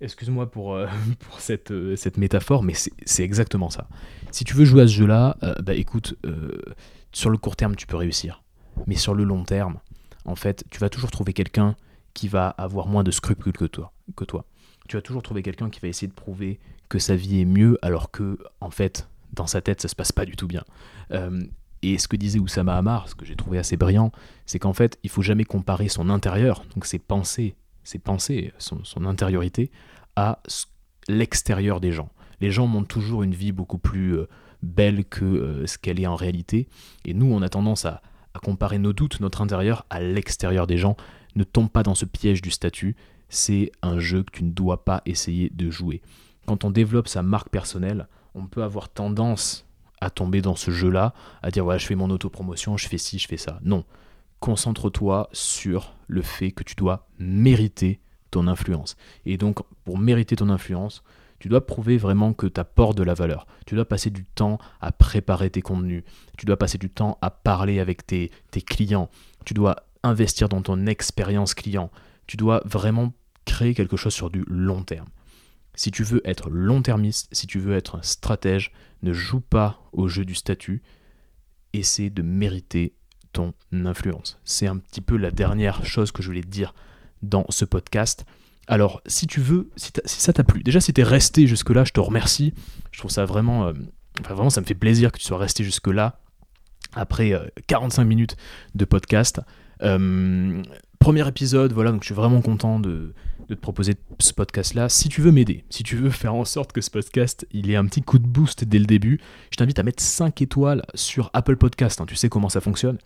Excuse-moi pour, euh, pour cette, euh, cette, métaphore, mais c'est exactement ça. Si tu veux jouer à ce jeu-là, euh, bah écoute, sur le court terme, tu peux réussir. Mais sur le long terme, en fait, tu vas toujours trouver quelqu'un qui va avoir moins de scrupules que toi. Que toi. Tu vas toujours trouver quelqu'un qui va essayer de prouver que sa vie est mieux alors que, en fait, dans sa tête, ça se passe pas du tout bien. Euh, et ce que disait Oussama Hamar, ce que j'ai trouvé assez brillant, c'est qu'en fait, il faut jamais comparer son intérieur, donc ses pensées, son, intériorité, à l'extérieur des gens. Les gens montrent toujours une vie beaucoup plus euh, belle que euh, ce qu'elle est en réalité, et nous, on a tendance à comparer nos doutes, notre intérieur, à l'extérieur des gens. Ne tombe pas dans ce piège du statut, c'est un jeu que tu ne dois pas essayer de jouer quand on développe sa marque personnelle, on peut avoir tendance à tomber dans ce jeu-là, à dire ouais, je fais mon autopromotion, je fais ci, je fais ça. Non. Concentre-toi sur le fait que tu dois mériter ton influence. Et donc, pour mériter ton influence, Tu dois prouver vraiment que tu apportes de la valeur. Tu dois passer du temps à préparer tes contenus. Tu dois passer du temps à parler avec tes, tes clients. Tu dois investir dans ton expérience client. Tu dois vraiment créer quelque chose sur du long terme. Si tu veux être long-termiste, si tu veux être un stratège, ne joue pas au jeu du statut. Essaie de mériter ton influence. C'est un petit peu la dernière chose que je voulais te dire dans ce podcast. Alors, si tu veux, si, ça t'a plu, déjà si t'es resté jusque-là, je te remercie. Je trouve ça vraiment, euh, vraiment, ça me fait plaisir que tu sois resté jusque-là après 45 euh, minutes de podcast. Euh, premier épisode, voilà, donc je suis vraiment content de, te proposer ce podcast-là. Si tu veux m'aider, si tu veux faire en sorte que ce podcast, il ait un petit coup de boost dès le début, je t'invite à mettre 5 étoiles sur Apple Podcast. Hein. tu sais comment ça fonctionne.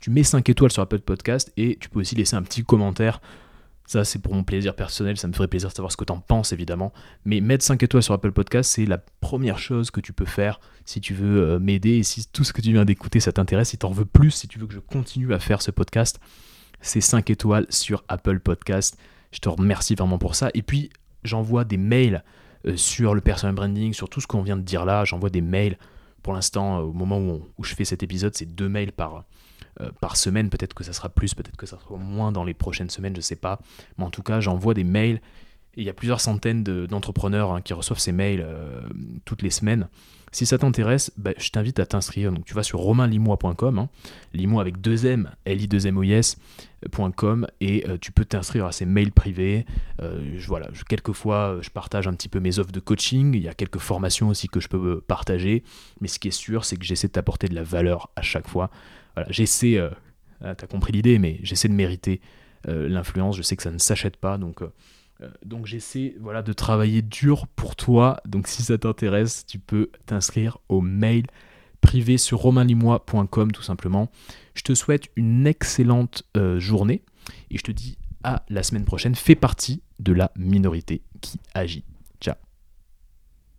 Tu mets 5 étoiles sur Apple Podcast et tu peux aussi laisser un petit commentaire ça, c'est pour mon plaisir personnel, ça me ferait plaisir de savoir ce que tu en penses, évidemment. Mais mettre 5 étoiles sur Apple Podcast, c'est la première chose que tu peux faire si tu veux euh, m'aider et si tout ce que tu viens d'écouter, ça t'intéresse, si tu en veux plus, si tu veux que je continue à faire ce podcast, c'est 5 étoiles sur Apple Podcast. Je te remercie vraiment pour ça. Et puis, j'envoie des mails euh, sur le personal branding, sur tout ce qu'on vient de dire là. J'envoie des mails. Pour l'instant, au moment où, je fais cet épisode, c'est deux mails par, euh, par semaine. Peut-être que ça sera plus, peut-être que ça sera moins dans les prochaines semaines, je ne sais pas. Mais en tout cas, j'envoie des mails. Et il y a plusieurs centaines d'entrepreneurs hein, qui reçoivent ces mails euh, toutes les semaines. Si ça t'intéresse, bah, je t'invite à t'inscrire. Donc tu vas sur romainlimois.com, hein, limois avec deux M, l i 2 m o i s.com et euh, tu peux t'inscrire à ces mails privés. je, voilà, quelquefois, je partage un petit peu mes offres de coaching. Il y a quelques formations aussi que je peux partager. Mais ce qui est sûr, c'est que j'essaie de t'apporter de la valeur à chaque fois j'essaie, euh, ah, t'as compris l'idée, mais j'essaie de mériter euh, l'influence. Je sais que ça ne s'achète pas, donc, euh, donc j'essaie voilà, de travailler dur pour toi. Donc si ça t'intéresse, tu peux t'inscrire au mail privé sur romainlimois.com tout simplement. Je te souhaite une excellente journée et je te dis à la semaine prochaine. Fais partie de la minorité qui agit.